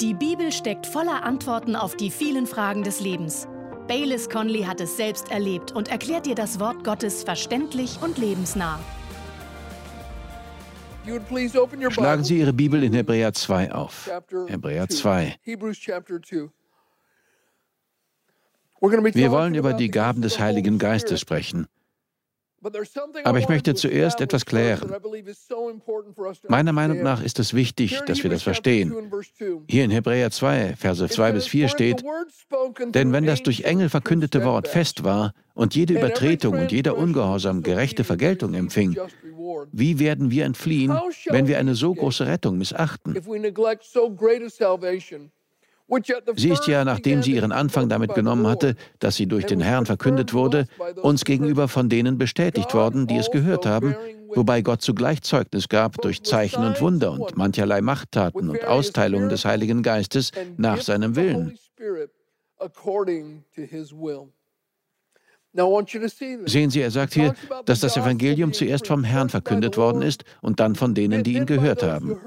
Die Bibel steckt voller Antworten auf die vielen Fragen des Lebens. Baylis Conley hat es selbst erlebt und erklärt dir das Wort Gottes verständlich und lebensnah. Schlagen Sie Ihre Bibel in Hebräer 2 auf. Hebräer 2. Wir wollen über die Gaben des Heiligen Geistes sprechen. Aber ich möchte zuerst etwas klären. Meiner Meinung nach ist es wichtig, dass wir das verstehen. Hier in Hebräer 2, Verse 2 bis 4 steht, denn wenn das durch Engel verkündete Wort fest war und jede Übertretung und jeder Ungehorsam gerechte Vergeltung empfing, wie werden wir entfliehen, wenn wir eine so große Rettung missachten? Sie ist ja, nachdem sie ihren Anfang damit genommen hatte, dass sie durch den Herrn verkündet wurde, uns gegenüber von denen bestätigt worden, die es gehört haben, wobei Gott zugleich Zeugnis gab durch Zeichen und Wunder und mancherlei Machttaten und Austeilungen des Heiligen Geistes nach seinem Willen. Sehen Sie, er sagt hier, dass das Evangelium zuerst vom Herrn verkündet worden ist und dann von denen, die ihn gehört haben.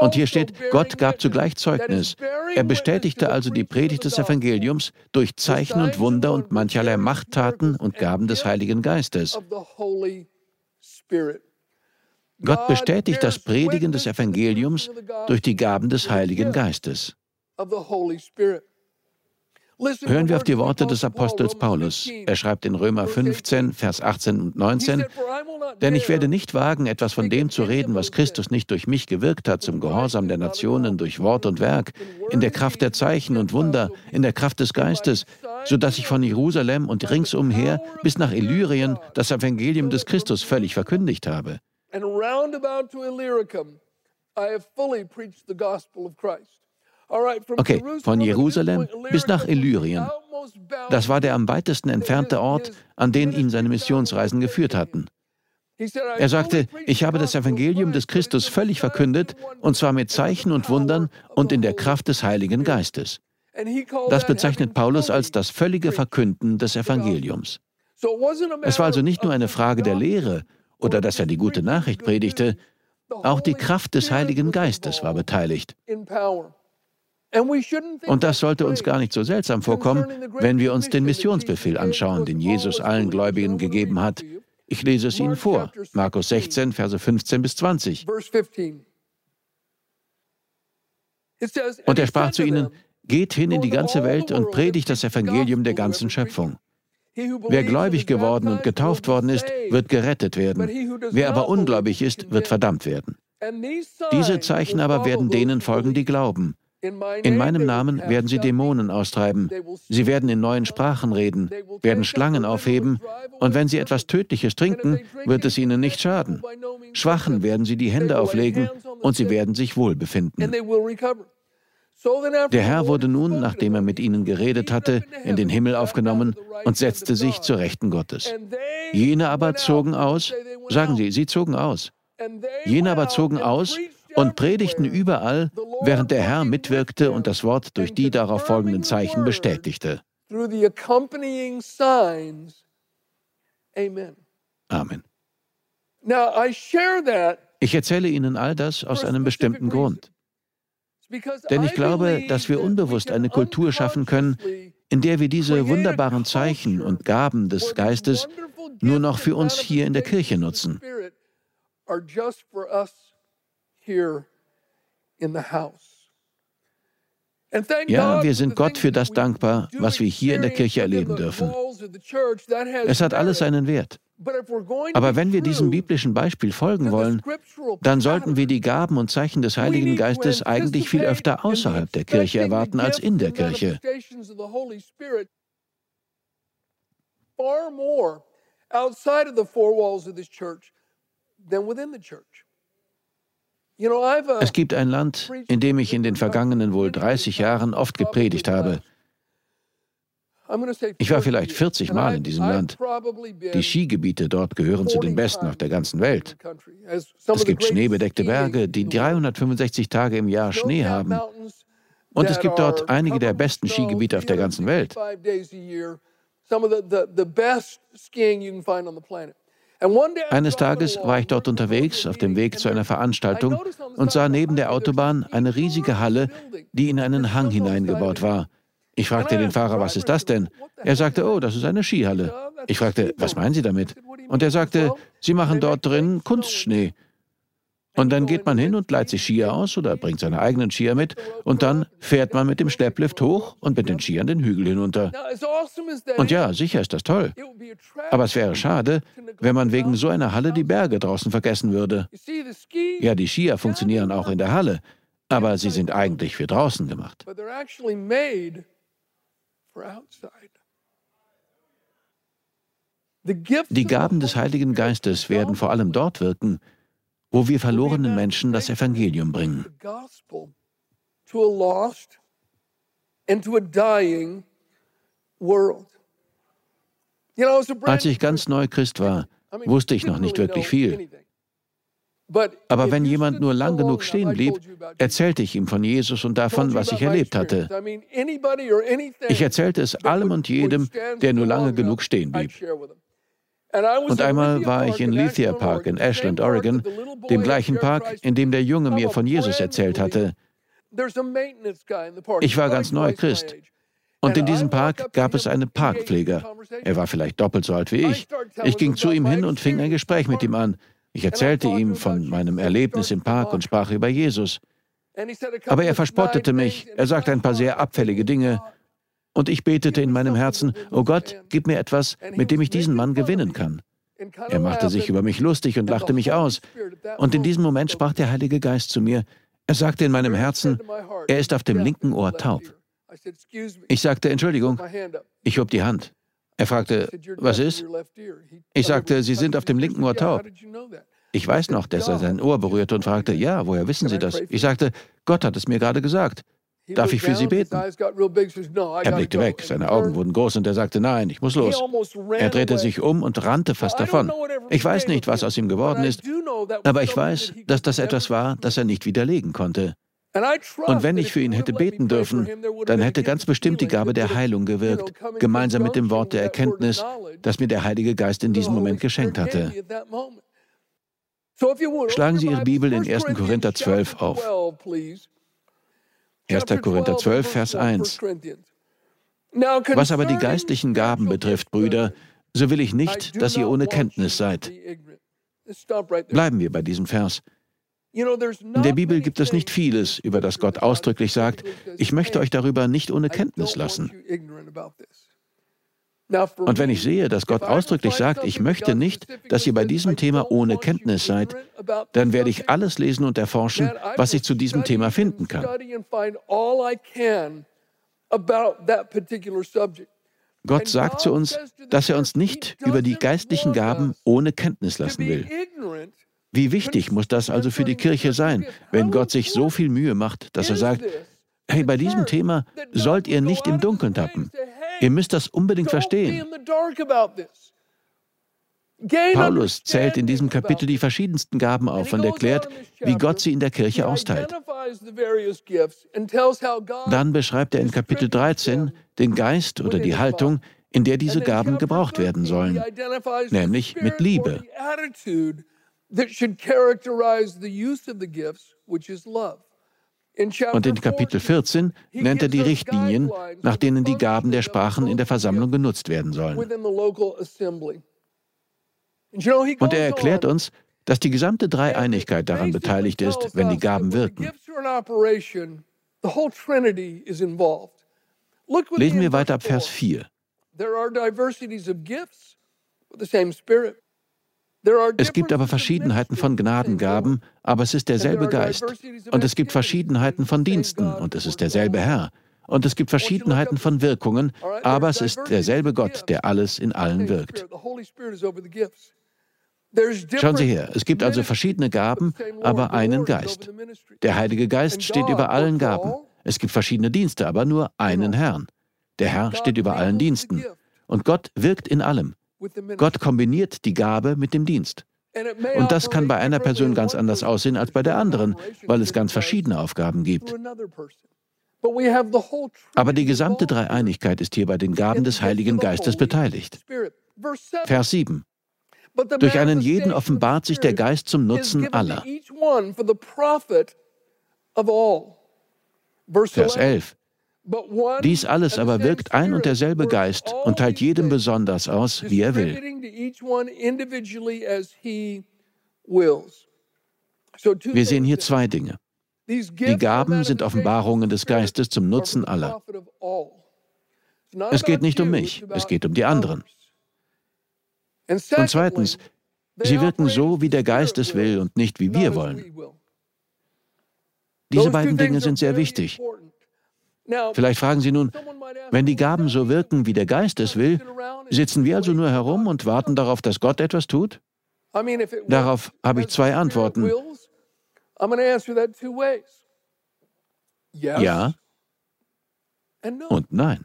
Und hier steht, Gott gab zugleich Zeugnis. Er bestätigte also die Predigt des Evangeliums durch Zeichen und Wunder und mancherlei Machttaten und Gaben des Heiligen Geistes. Gott bestätigt das Predigen des Evangeliums durch die Gaben des Heiligen Geistes. Hören wir auf die Worte des Apostels Paulus. Er schreibt in Römer 15, Vers 18 und 19, Denn ich werde nicht wagen, etwas von dem zu reden, was Christus nicht durch mich gewirkt hat, zum Gehorsam der Nationen durch Wort und Werk, in der Kraft der Zeichen und Wunder, in der Kraft des Geistes, so dass ich von Jerusalem und ringsumher bis nach Illyrien das Evangelium des Christus völlig verkündigt habe. And roundabout to Illyricum, I have fully preached the gospel of Christ. Okay, von Jerusalem bis nach Illyrien. Das war der am weitesten entfernte Ort, an den ihn seine Missionsreisen geführt hatten. Er sagte, ich habe das Evangelium des Christus völlig verkündet, und zwar mit Zeichen und Wundern und in der Kraft des Heiligen Geistes. Das bezeichnet Paulus als das völlige Verkünden des Evangeliums. Es war also nicht nur eine Frage der Lehre oder dass er die gute Nachricht predigte, auch die Kraft des Heiligen Geistes war beteiligt. Und das sollte uns gar nicht so seltsam vorkommen, wenn wir uns den Missionsbefehl anschauen, den Jesus allen Gläubigen gegeben hat. Ich lese es Ihnen vor. Markus 16, Verse 15 bis 20. Und er sprach zu ihnen, Geht hin in die ganze Welt und predigt das Evangelium der ganzen Schöpfung. Wer gläubig geworden und getauft worden ist, wird gerettet werden. Wer aber ungläubig ist, wird verdammt werden. Diese Zeichen aber werden denen folgen, die glauben. In meinem Namen werden sie Dämonen austreiben. Sie werden in neuen Sprachen reden, werden Schlangen aufheben, und wenn sie etwas Tödliches trinken, wird es ihnen nicht schaden. Schwachen werden sie die Hände auflegen, und sie werden sich wohl befinden. Der Herr wurde nun, nachdem er mit ihnen geredet hatte, in den Himmel aufgenommen und setzte sich zur Rechten Gottes. Jene aber zogen aus, sagen Sie, sie zogen aus. Jene aber zogen aus und predigten überall, während der Herr mitwirkte und das Wort durch die darauf folgenden Zeichen bestätigte. Amen. Ich erzähle Ihnen all das aus einem bestimmten Grund. Denn ich glaube, dass wir unbewusst eine Kultur schaffen können, in der wir diese wunderbaren Zeichen und Gaben des Geistes nur noch für uns hier in der Kirche nutzen. Ja, wir sind Gott für das dankbar, was wir hier in der Kirche erleben dürfen. Es hat alles seinen Wert. Aber wenn wir diesem biblischen Beispiel folgen wollen, dann sollten wir die Gaben und Zeichen des Heiligen Geistes eigentlich viel öfter außerhalb der Kirche erwarten als in der Kirche. Far more outside of the four walls of this church than within the church. Uh, es gibt ein Land, in dem ich in den vergangenen wohl 30 Jahren oft gepredigt habe. Ich war vielleicht 40 Mal in diesem Land. Die Skigebiete dort gehören zu den besten auf der ganzen Welt. Es gibt schneebedeckte Berge, die 365 Tage im Jahr Schnee haben. Und es gibt dort einige der besten Skigebiete auf der ganzen Welt. Eines Tages war ich dort unterwegs, auf dem Weg zu einer Veranstaltung, und sah neben der Autobahn eine riesige Halle, die in einen Hang hineingebaut war. Ich fragte den Fahrer, was ist das denn? Er sagte, oh, das ist eine Skihalle. Ich fragte, was meinen Sie damit? Und er sagte, Sie machen dort drin Kunstschnee. Und dann geht man hin und leiht sich Skier aus oder bringt seine eigenen Skier mit und dann fährt man mit dem Schlepplift hoch und mit den Skiern den Hügel hinunter. Und ja, sicher ist das toll. Aber es wäre schade, wenn man wegen so einer Halle die Berge draußen vergessen würde. Ja, die Skier funktionieren auch in der Halle, aber sie sind eigentlich für draußen gemacht. Die Gaben des Heiligen Geistes werden vor allem dort wirken, wo wir verlorenen Menschen das Evangelium bringen. Als ich ganz neu Christ war, wusste ich noch nicht wirklich viel. Aber wenn jemand nur lang genug stehen blieb, erzählte ich ihm von Jesus und davon, was ich erlebt hatte. Ich erzählte es allem und jedem, der nur lange genug stehen blieb. Und einmal war ich in Lethia Park in Ashland, Oregon, dem gleichen Park, in dem der Junge mir von Jesus erzählt hatte. Ich war ganz neu Christ. Und in diesem Park gab es einen Parkpfleger. Er war vielleicht doppelt so alt wie ich. Ich ging zu ihm hin und fing ein Gespräch mit ihm an. Ich erzählte ihm von meinem Erlebnis im Park und sprach über Jesus. Aber er verspottete mich. Er sagte ein paar sehr abfällige Dinge und ich betete in meinem Herzen, oh Gott, gib mir etwas, mit dem ich diesen Mann gewinnen kann. Er machte sich über mich lustig und lachte mich aus. Und in diesem Moment sprach der Heilige Geist zu mir. Er sagte in meinem Herzen, er ist auf dem linken Ohr taub. Ich sagte, Entschuldigung. Ich hob die Hand. Er fragte, was ist? Ich sagte, Sie sind auf dem linken Ohr taub. Ich weiß noch, dass er sein Ohr berührte und fragte, ja, woher wissen Sie das? Ich sagte, Gott hat es mir gerade gesagt. Darf ich für Sie beten? Er blickte weg, seine Augen wurden groß und er sagte, nein, ich muss los. Er drehte sich um und rannte fast davon. Ich weiß nicht, was aus ihm geworden ist, aber ich weiß, dass das etwas war, das er nicht widerlegen konnte. Und wenn ich für ihn hätte beten dürfen, dann hätte ganz bestimmt die Gabe der Heilung gewirkt, gemeinsam mit dem Wort der Erkenntnis, das mir der Heilige Geist in diesem Moment geschenkt hatte. Schlagen Sie Ihre Bibel in 1. Korinther 12 auf. 1. Korinther 12, Vers 1. Was aber die geistlichen Gaben betrifft, Brüder, so will ich nicht, dass ihr ohne Kenntnis seid. Bleiben wir bei diesem Vers. In der Bibel gibt es nicht vieles, über das Gott ausdrücklich sagt, ich möchte euch darüber nicht ohne Kenntnis lassen. Und wenn ich sehe, dass Gott ausdrücklich sagt, ich möchte nicht, dass ihr bei diesem Thema ohne Kenntnis seid, dann werde ich alles lesen und erforschen, was ich zu diesem Thema finden kann. Gott sagt zu uns, dass er uns nicht über die geistlichen Gaben ohne Kenntnis lassen will. Wie wichtig muss das also für die Kirche sein, wenn Gott sich so viel Mühe macht, dass er sagt, hey, bei diesem Thema sollt ihr nicht im Dunkeln tappen. Ihr müsst das unbedingt verstehen. Paulus zählt in diesem Kapitel die verschiedensten Gaben auf und erklärt, wie Gott sie in der Kirche austeilt. Dann beschreibt er in Kapitel 13 den Geist oder die Haltung, in der diese Gaben gebraucht werden sollen, nämlich mit Liebe. Und in Kapitel 14 nennt er die Richtlinien, nach denen die Gaben der Sprachen in der Versammlung genutzt werden sollen. Und er erklärt uns, dass die gesamte Dreieinigkeit daran beteiligt ist, wenn die Gaben wirken. Lesen wir weiter ab Vers 4. Es gibt aber Verschiedenheiten von Gnadengaben, aber es ist derselbe Geist. Und es gibt Verschiedenheiten von Diensten, und es ist derselbe Herr. Und es gibt Verschiedenheiten von Wirkungen, aber es ist derselbe Gott, der alles in allen wirkt. Schauen Sie her, es gibt also verschiedene Gaben, aber einen Geist. Der Heilige Geist steht über allen Gaben. Es gibt verschiedene Dienste, aber nur einen Herrn. Der Herr steht über allen Diensten. Und Gott wirkt in allem. Gott kombiniert die Gabe mit dem Dienst. Und das kann bei einer Person ganz anders aussehen als bei der anderen, weil es ganz verschiedene Aufgaben gibt. Aber die gesamte Dreieinigkeit ist hier bei den Gaben des Heiligen Geistes beteiligt. Vers 7. Durch einen jeden offenbart sich der Geist zum Nutzen aller. Vers 11. Dies alles aber wirkt ein und derselbe Geist und teilt jedem besonders aus, wie er will. Wir sehen hier zwei Dinge. Die Gaben sind Offenbarungen des Geistes zum Nutzen aller. Es geht nicht um mich, es geht um die anderen. Und zweitens, sie wirken so, wie der Geist es will und nicht wie wir wollen. Diese beiden Dinge sind sehr wichtig. Vielleicht fragen Sie nun, wenn die Gaben so wirken, wie der Geist es will, sitzen wir also nur herum und warten darauf, dass Gott etwas tut? Darauf habe ich zwei Antworten. Ja und nein.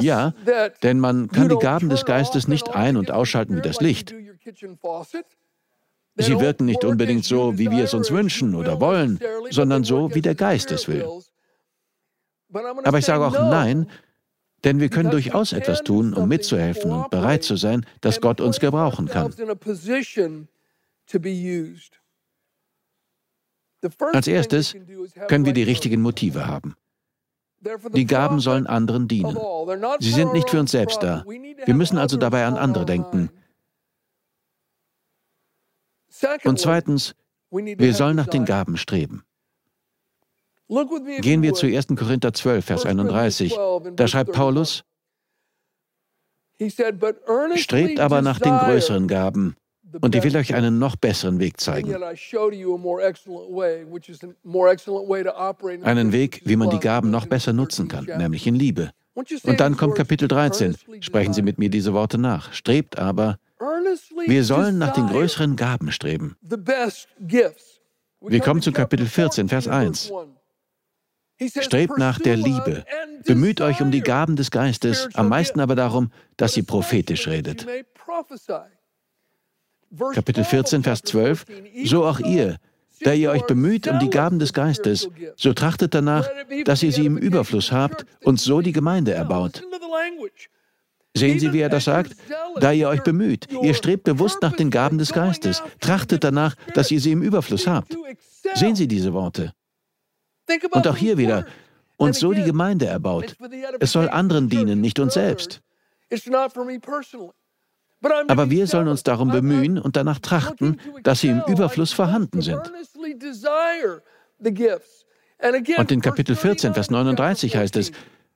Ja, denn man kann die Gaben des Geistes nicht ein- und ausschalten wie das Licht. Sie wirken nicht unbedingt so, wie wir es uns wünschen oder wollen, sondern so, wie der Geist es will. Aber ich sage auch Nein, denn wir können durchaus etwas tun, um mitzuhelfen und bereit zu sein, dass Gott uns gebrauchen kann. Als erstes können wir die richtigen Motive haben. Die Gaben sollen anderen dienen. Sie sind nicht für uns selbst da. Wir müssen also dabei an andere denken. Und zweitens, wir sollen nach den Gaben streben. Gehen wir zu 1. Korinther 12, Vers 31. Da schreibt Paulus, Strebt aber nach den größeren Gaben, und ich will euch einen noch besseren Weg zeigen. Einen Weg, wie man die Gaben noch besser nutzen kann, nämlich in Liebe. Und dann kommt Kapitel 13. Sprechen Sie mit mir diese Worte nach. Strebt aber, wir sollen nach den größeren Gaben streben. Wir kommen zu Kapitel 14, Vers 1. Strebt nach der Liebe. Bemüht euch um die Gaben des Geistes, am meisten aber darum, dass ihr prophetisch redet. Kapitel 14, Vers 12, so auch ihr, da ihr euch bemüht um die Gaben des Geistes, so trachtet danach, dass ihr sie im Überfluss habt und so die Gemeinde erbaut. Sehen Sie, wie er das sagt? Da ihr euch bemüht, ihr strebt bewusst nach den Gaben des Geistes, trachtet danach, dass ihr sie im Überfluss habt. Sehen Sie diese Worte. Und auch hier wieder, und so die Gemeinde erbaut. Es soll anderen dienen, nicht uns selbst. Aber wir sollen uns darum bemühen und danach trachten, dass sie im Überfluss vorhanden sind. Und in Kapitel 14, Vers 39 heißt es,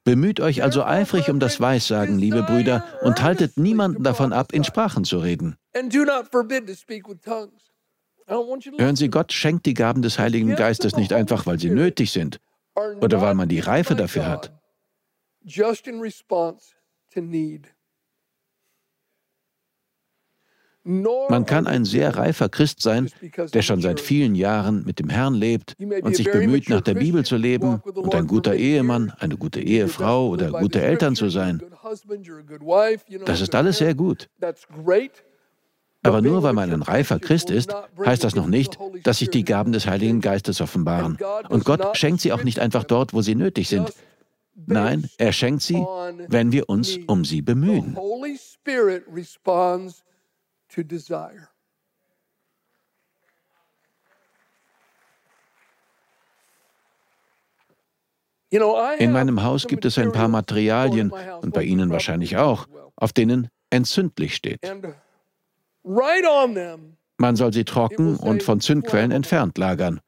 Bemüht euch also eifrig um das Weissagen, liebe Brüder, und haltet niemanden davon ab, in Sprachen zu reden. Hören Sie, Gott schenkt die Gaben des Heiligen Geistes nicht einfach, weil sie nötig sind oder weil man die Reife dafür hat. Just in response to need. Man kann ein sehr reifer Christ sein, der schon seit vielen Jahren mit dem Herrn lebt und sich bemüht, nach der Bibel zu leben und ein guter Ehemann, eine gute Ehefrau oder gute Eltern zu sein. Das ist alles sehr gut. Aber nur weil man ein reifer Christ ist, heißt das noch nicht, dass sich die Gaben des Heiligen Geistes offenbaren. Und Gott schenkt sie auch nicht einfach dort, wo sie nötig sind. Nein, er schenkt sie, wenn wir uns um sie bemühen to desire. In meinem Haus gibt es ein paar Materialien, und bei Ihnen wahrscheinlich auch, auf denen entzündlich steht. Man soll sie trocken und von Zündquellen entfernt lagern.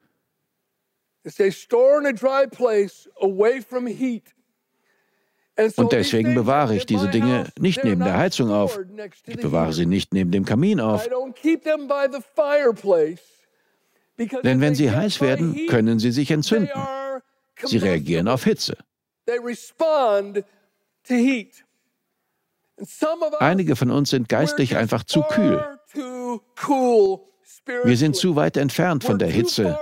Und deswegen bewahre ich diese Dinge nicht neben der Heizung auf. Ich bewahre sie nicht neben dem Kamin auf. Denn wenn sie heiß werden, können sie sich entzünden. Sie reagieren auf Hitze. Einige von uns sind geistlich einfach zu kühl. Wir sind zu weit entfernt von der Hitze.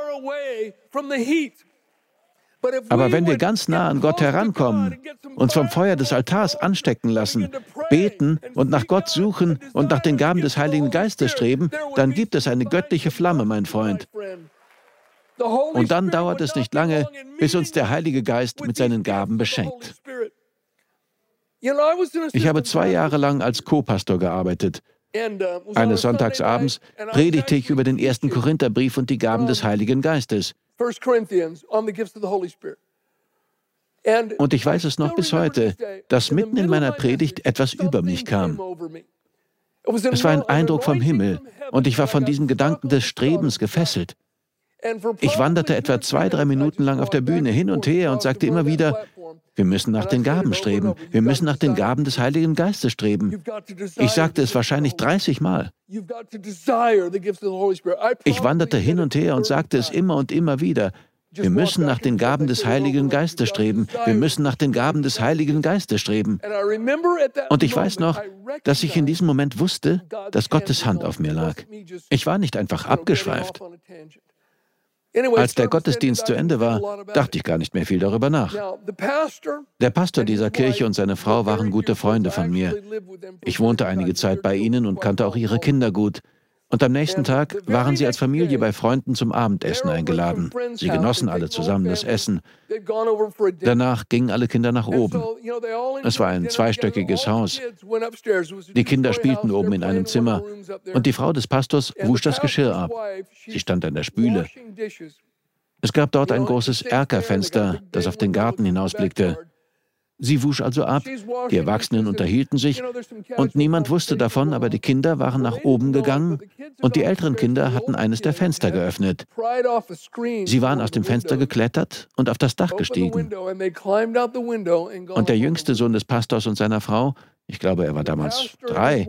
Aber wenn wir ganz nah an Gott herankommen, uns vom Feuer des Altars anstecken lassen, beten und nach Gott suchen und nach den Gaben des Heiligen Geistes streben, dann gibt es eine göttliche Flamme, mein Freund. Und dann dauert es nicht lange, bis uns der Heilige Geist mit seinen Gaben beschenkt. Ich habe zwei Jahre lang als Co-Pastor gearbeitet. Eines Sonntagsabends predigte ich über den ersten Korintherbrief und die Gaben des Heiligen Geistes. Und ich weiß es noch bis heute, dass mitten in meiner Predigt etwas über mich kam. Es war ein Eindruck vom Himmel und ich war von diesem Gedanken des Strebens gefesselt. Ich wanderte etwa zwei, drei Minuten lang auf der Bühne hin und her und sagte immer wieder, wir müssen nach den Gaben streben, wir müssen nach den Gaben des Heiligen Geistes streben. Ich sagte es wahrscheinlich 30 Mal. Ich wanderte hin und her und sagte es immer und immer wieder. Wir müssen nach den Gaben des Heiligen Geistes streben. Wir müssen nach den Gaben des Heiligen Geistes streben. Und ich weiß noch, dass ich in diesem Moment wusste, dass Gottes Hand auf mir lag. Ich war nicht einfach abgeschweift. Als der Gottesdienst zu Ende war, dachte ich gar nicht mehr viel darüber nach. Der Pastor dieser Kirche und seine Frau waren gute Freunde von mir. Ich wohnte einige Zeit bei ihnen und kannte auch ihre Kinder gut. Und am nächsten Tag waren sie als Familie bei Freunden zum Abendessen eingeladen. Sie genossen alle zusammen das Essen. Danach gingen alle Kinder nach oben. Es war ein zweistöckiges Haus. Die Kinder spielten oben in einem Zimmer und die Frau des Pastors wusch das Geschirr ab. Sie stand an der Spüle. Es gab dort ein großes Erkerfenster, das auf den Garten hinausblickte. Sie wusch also ab, die Erwachsenen unterhielten sich und niemand wusste davon, aber die Kinder waren nach oben gegangen und die älteren Kinder hatten eines der Fenster geöffnet. Sie waren aus dem Fenster geklettert und auf das Dach gestiegen. Und der jüngste Sohn des Pastors und seiner Frau, ich glaube, er war damals drei,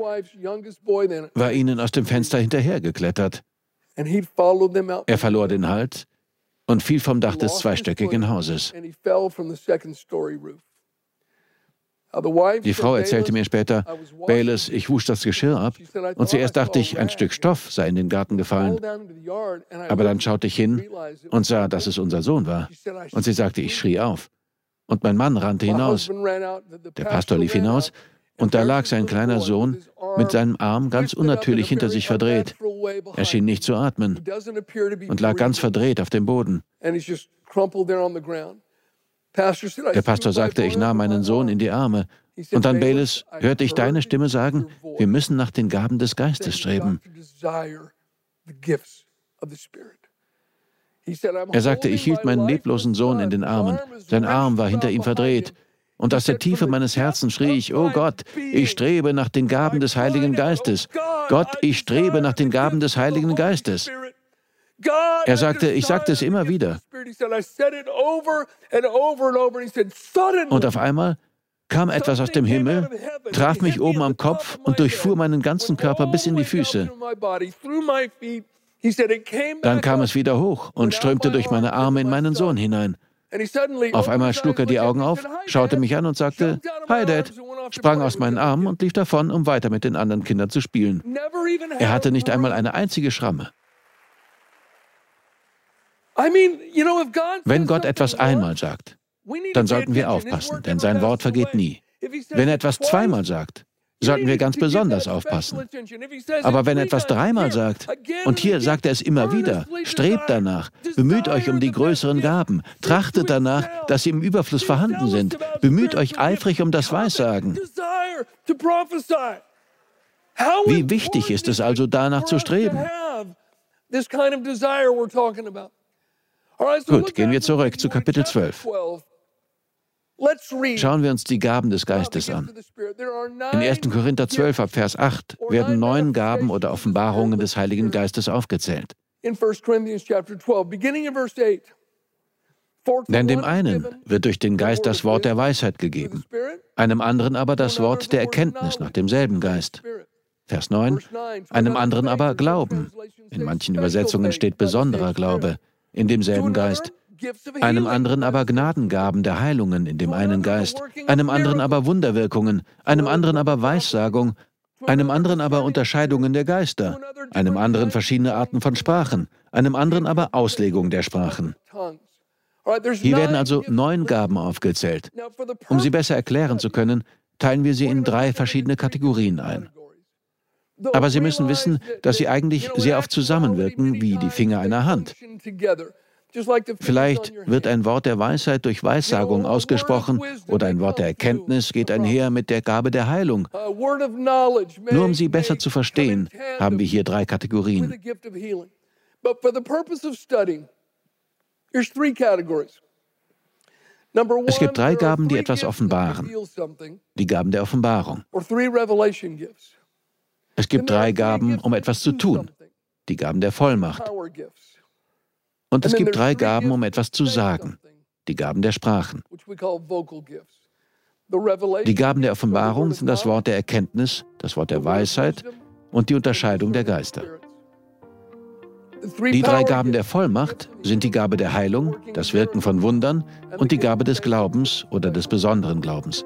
war ihnen aus dem Fenster hinterhergeklettert. Er verlor den Halt und fiel vom Dach des zweistöckigen Hauses. Die Frau erzählte mir später, Bayless, ich wusch das Geschirr ab und zuerst dachte ich, ein Stück Stoff sei in den Garten gefallen. Aber dann schaute ich hin und sah, dass es unser Sohn war. Und sie sagte, ich schrie auf. Und mein Mann rannte hinaus. Der Pastor lief hinaus und da lag sein kleiner Sohn mit seinem Arm ganz unnatürlich hinter sich verdreht. Er schien nicht zu atmen und lag ganz verdreht auf dem Boden. Der Pastor sagte, ich nahm meinen Sohn in die Arme. Und dann, Bayless, hörte ich deine Stimme sagen, wir müssen nach den Gaben des Geistes streben. Er sagte, ich hielt meinen leblosen Sohn in den Armen. Sein Arm war hinter ihm verdreht. Und aus der Tiefe meines Herzens schrie ich, oh Gott, ich strebe nach den Gaben des Heiligen Geistes. Gott, ich strebe nach den Gaben des Heiligen Geistes. Er sagte, ich sagte es immer wieder. Und auf einmal kam etwas aus dem Himmel, traf mich oben am Kopf und durchfuhr meinen ganzen Körper bis in die Füße. Dann kam es wieder hoch und strömte durch meine Arme in meinen Sohn hinein. Auf einmal schlug er die Augen auf, schaute mich an und sagte, Hi Dad, sprang aus meinen Armen und lief davon, um weiter mit den anderen Kindern zu spielen. Er hatte nicht einmal eine einzige Schramme. Wenn Gott etwas einmal sagt, dann sollten wir aufpassen, denn sein Wort vergeht nie. Wenn er etwas zweimal sagt, sollten wir ganz besonders aufpassen. Aber wenn er etwas dreimal sagt, und hier sagt er es immer wieder, strebt danach, bemüht euch um die größeren Gaben, trachtet danach, dass sie im Überfluss vorhanden sind, bemüht euch eifrig um das Weissagen. Wie wichtig ist es also, danach zu streben? Gut, gehen wir zurück zu Kapitel 12. Schauen wir uns die Gaben des Geistes an. In 1. Korinther 12 ab Vers 8 werden neun Gaben oder Offenbarungen des Heiligen Geistes aufgezählt. Denn dem einen wird durch den Geist das Wort der Weisheit gegeben, einem anderen aber das Wort der Erkenntnis nach demselben Geist. Vers 9, einem anderen aber Glauben. In manchen Übersetzungen steht besonderer Glaube in demselben Geist, einem anderen aber Gnadengaben der Heilungen in dem einen Geist, einem anderen aber Wunderwirkungen, einem anderen aber Weissagung, einem anderen aber Unterscheidungen der Geister, einem anderen verschiedene Arten von Sprachen, einem anderen aber Auslegung der Sprachen. Hier werden also neun Gaben aufgezählt. Um sie besser erklären zu können, teilen wir sie in drei verschiedene Kategorien ein. Aber Sie müssen wissen, dass sie eigentlich sehr oft zusammenwirken wie die Finger einer Hand. Vielleicht wird ein Wort der Weisheit durch Weissagung ausgesprochen oder ein Wort der Erkenntnis geht einher mit der Gabe der Heilung. Nur um sie besser zu verstehen, haben wir hier drei Kategorien. Es gibt drei Gaben, die etwas offenbaren. Die Gaben der Offenbarung. Es gibt drei Gaben, um etwas zu tun. Die Gaben der Vollmacht. Und es gibt drei Gaben, um etwas zu sagen. Die Gaben der Sprachen. Die Gaben der Offenbarung sind das Wort der Erkenntnis, das Wort der Weisheit und die Unterscheidung der Geister. Die drei Gaben der Vollmacht sind die Gabe der Heilung, das Wirken von Wundern und die Gabe des Glaubens oder des besonderen Glaubens.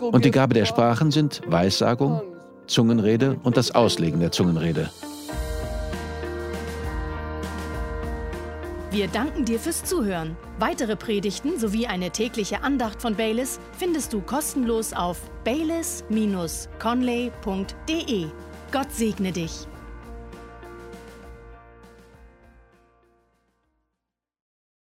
Und die Gabe der Sprachen sind Weissagung, Zungenrede und das Auslegen der Zungenrede. Wir danken dir fürs Zuhören. Weitere Predigten sowie eine tägliche Andacht von Baylis findest du kostenlos auf baylis-conley.de. Gott segne dich.